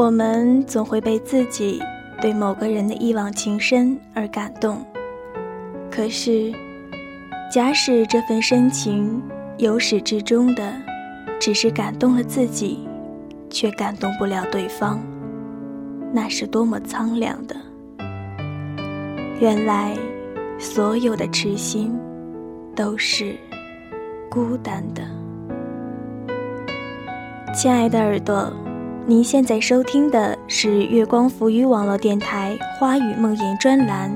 我们总会被自己对某个人的一往情深而感动，可是，假使这份深情由始至终的只是感动了自己，却感动不了对方，那是多么苍凉的！原来，所有的痴心都是孤单的。亲爱的耳朵。您现在收听的是月光浮语网络电台《花语梦言》专栏，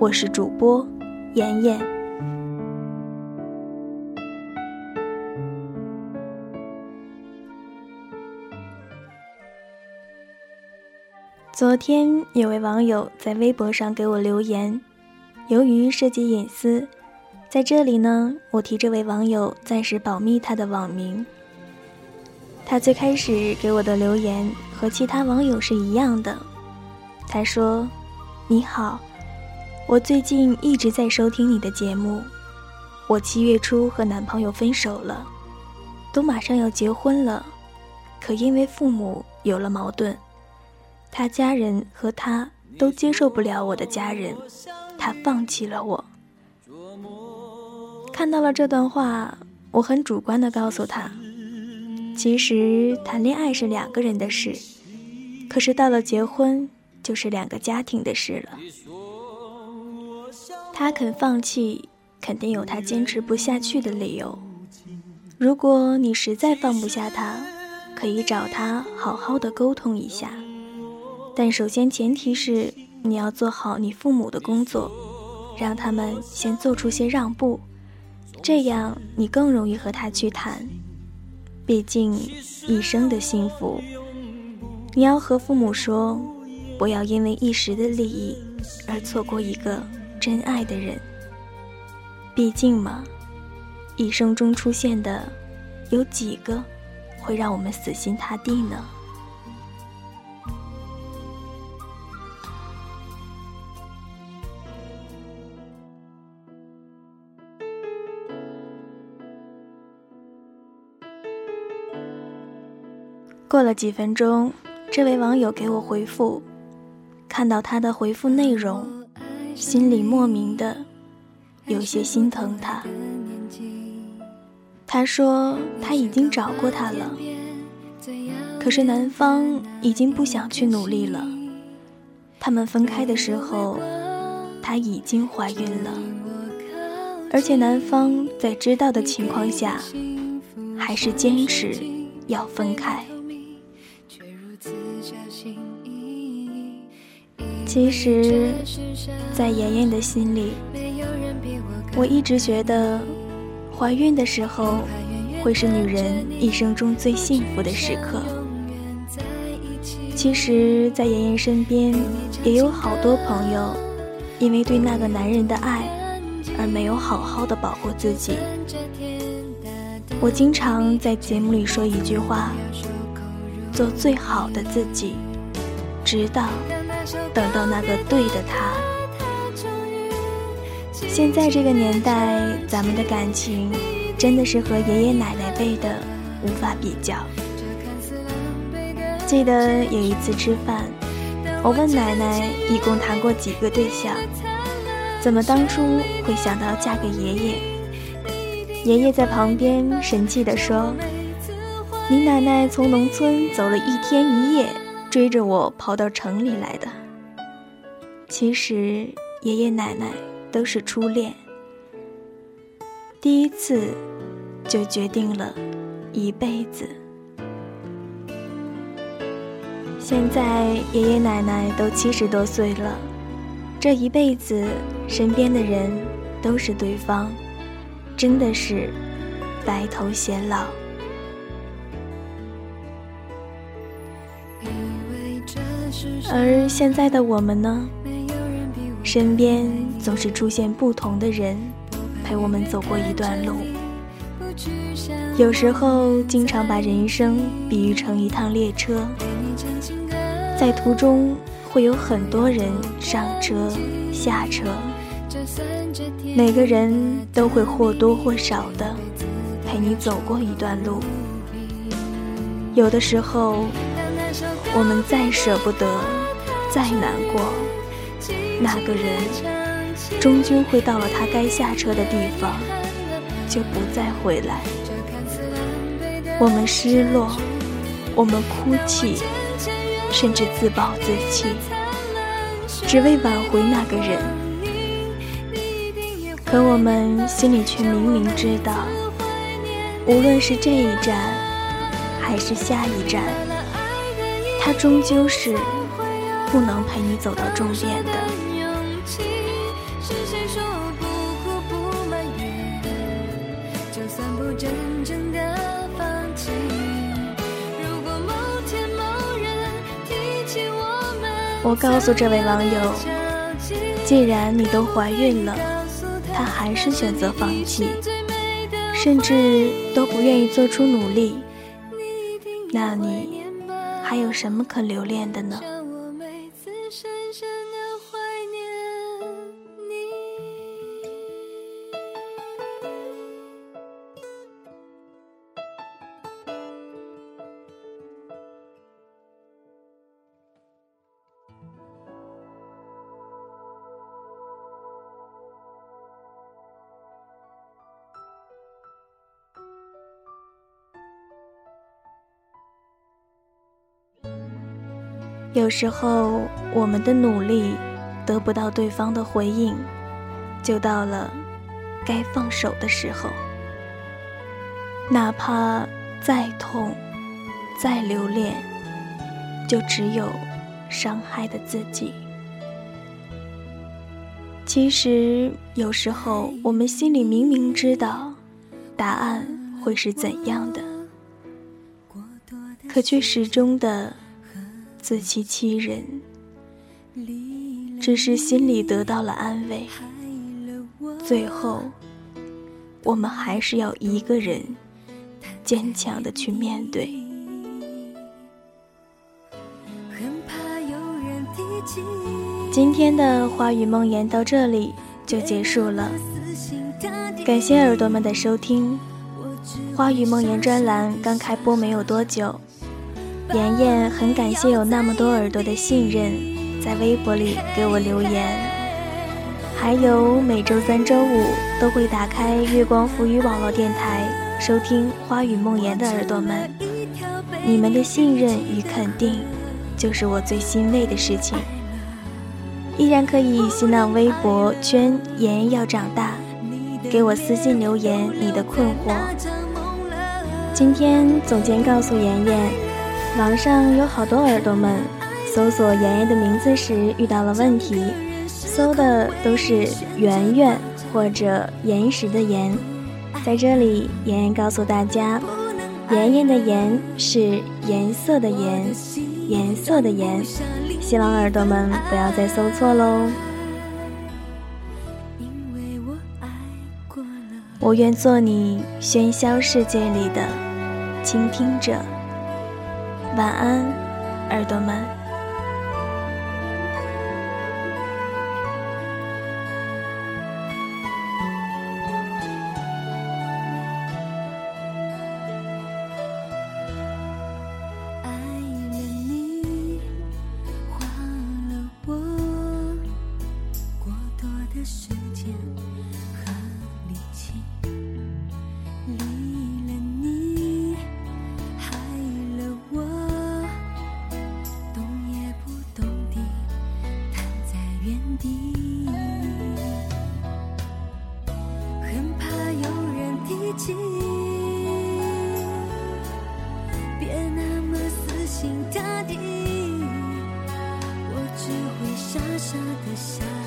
我是主播妍妍。昨天有位网友在微博上给我留言，由于涉及隐私，在这里呢，我替这位网友暂时保密他的网名。他最开始给我的留言和其他网友是一样的。他说：“你好，我最近一直在收听你的节目。我七月初和男朋友分手了，都马上要结婚了，可因为父母有了矛盾，他家人和他都接受不了我的家人，他放弃了我。”看到了这段话，我很主观的告诉他。其实谈恋爱是两个人的事，可是到了结婚就是两个家庭的事了。他肯放弃，肯定有他坚持不下去的理由。如果你实在放不下他，可以找他好好的沟通一下。但首先前提是你要做好你父母的工作，让他们先做出些让步，这样你更容易和他去谈。毕竟，一生的幸福，你要和父母说，不要因为一时的利益而错过一个真爱的人。毕竟嘛，一生中出现的，有几个会让我们死心塌地呢？过了几分钟，这位网友给我回复，看到他的回复内容，心里莫名的有些心疼他。他说他已经找过他了，可是男方已经不想去努力了。他们分开的时候，她已经怀孕了，而且男方在知道的情况下，还是坚持要分开。其实，在妍妍的心里，我一直觉得，怀孕的时候会是女人一生中最幸福的时刻。其实，在妍妍身边也有好多朋友，因为对那个男人的爱，而没有好好的保护自己。我经常在节目里说一句话：做最好的自己，直到。等到那个对的他。现在这个年代，咱们的感情真的是和爷爷奶奶辈的无法比较。记得有一次吃饭，我问奶奶一共谈过几个对象，怎么当初会想到嫁给爷爷？爷爷在旁边神气地说：“你奶奶从农村走了一天一夜。”追着我跑到城里来的。其实爷爷奶奶都是初恋，第一次就决定了一辈子。现在爷爷奶奶都七十多岁了，这一辈子身边的人都是对方，真的是白头偕老。而现在的我们呢，身边总是出现不同的人，陪我们走过一段路。有时候，经常把人生比喻成一趟列车，在途中会有很多人上车、下车，每个人都会或多或少的陪你走过一段路。有的时候。我们再舍不得，再难过，那个人终究会到了他该下车的地方，就不再回来。我们失落，我们哭泣，甚至自暴自弃，只为挽回那个人。可我们心里却明明知道，无论是这一站，还是下一站，他终究是不能陪你走到终点的。我告诉这位网友，既然你都怀孕了，他还是选择放弃，甚至都不愿意做出努力，那你还有什么可留恋的呢？有时候，我们的努力得不到对方的回应，就到了该放手的时候。哪怕再痛、再留恋，就只有伤害的自己。其实，有时候我们心里明明知道答案会是怎样的，可却始终的。自欺欺人，只是心里得到了安慰。最后，我们还是要一个人坚强的去面对。今天的花语梦言到这里就结束了，感谢耳朵们的收听。花语梦言专栏刚开播没有多久。妍妍很感谢有那么多耳朵的信任，在微博里给我留言，还有每周三、周五都会打开月光浮语网络电台收听《花语梦言》的耳朵们，你们的信任与肯定，就是我最欣慰的事情。依然可以新浪微博圈“妍妍要长大”，给我私信留言你的困惑。今天总监告诉妍妍。网上有好多耳朵们搜索妍妍的名字时遇到了问题，搜的都是圆圆或者岩石的岩。在这里，妍妍告诉大家，妍妍的妍是颜色的颜，颜色的颜。希望耳朵们不要再搜错喽。我愿做你喧嚣世界里的倾听者。晚安，耳朵们。的下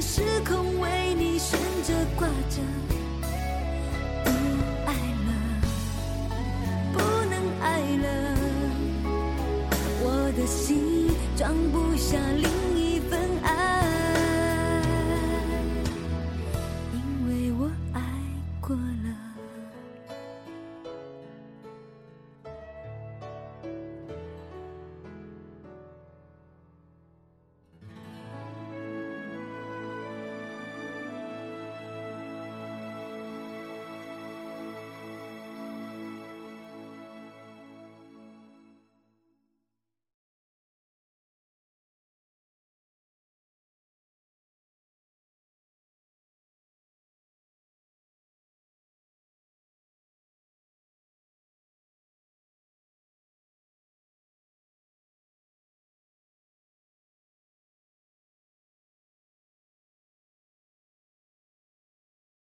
时空为你悬着挂着不爱了不能爱了。我的心装不下你